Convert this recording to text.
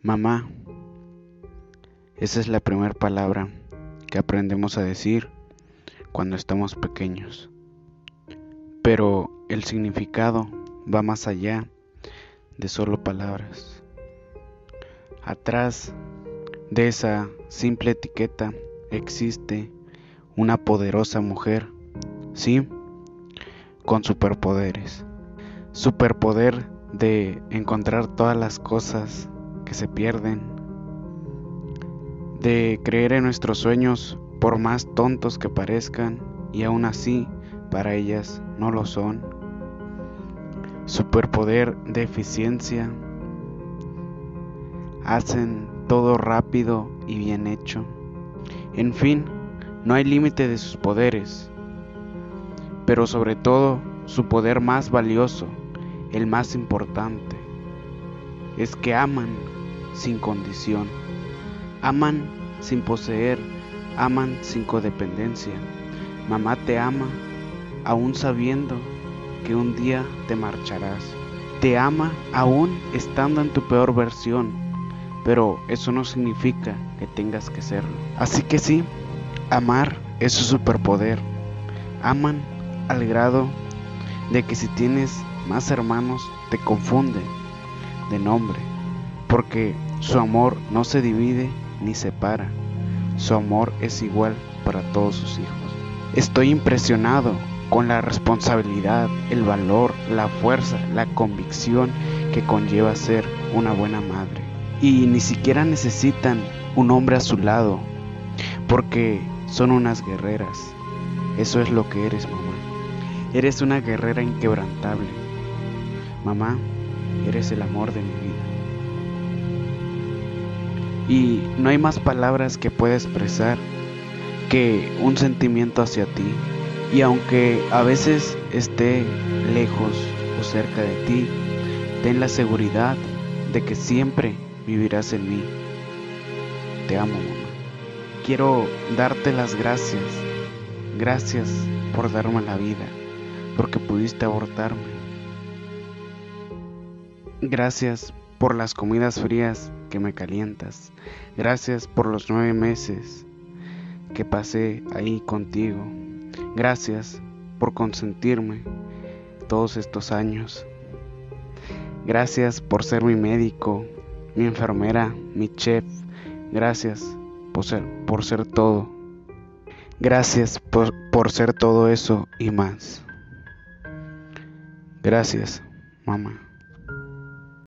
Mamá. Esa es la primera palabra que aprendemos a decir cuando estamos pequeños. Pero el significado va más allá de solo palabras. Atrás de esa simple etiqueta existe una poderosa mujer, sí, con superpoderes. Superpoder de encontrar todas las cosas que se pierden, de creer en nuestros sueños por más tontos que parezcan y aún así para ellas no lo son. Superpoder de eficiencia. Hacen todo rápido y bien hecho. En fin, no hay límite de sus poderes, pero sobre todo su poder más valioso, el más importante, es que aman sin condición. Aman sin poseer, aman sin codependencia. Mamá te ama aún sabiendo que un día te marcharás. Te ama aún estando en tu peor versión, pero eso no significa que tengas que serlo. Así que sí, amar es su superpoder. Aman al grado de que si tienes más hermanos te confunden de nombre, porque su amor no se divide ni separa. Su amor es igual para todos sus hijos. Estoy impresionado con la responsabilidad, el valor, la fuerza, la convicción que conlleva ser una buena madre. Y ni siquiera necesitan un hombre a su lado, porque son unas guerreras. Eso es lo que eres, mamá. Eres una guerrera inquebrantable. Mamá, eres el amor de mi vida. Y no hay más palabras que pueda expresar que un sentimiento hacia ti. Y aunque a veces esté lejos o cerca de ti, ten la seguridad de que siempre vivirás en mí. Te amo, mamá. Quiero darte las gracias. Gracias por darme la vida, porque pudiste abortarme. Gracias por las comidas frías que me calientas. Gracias por los nueve meses que pasé ahí contigo. Gracias por consentirme todos estos años. Gracias por ser mi médico, mi enfermera, mi chef. Gracias por ser, por ser todo. Gracias por, por ser todo eso y más. Gracias, mamá.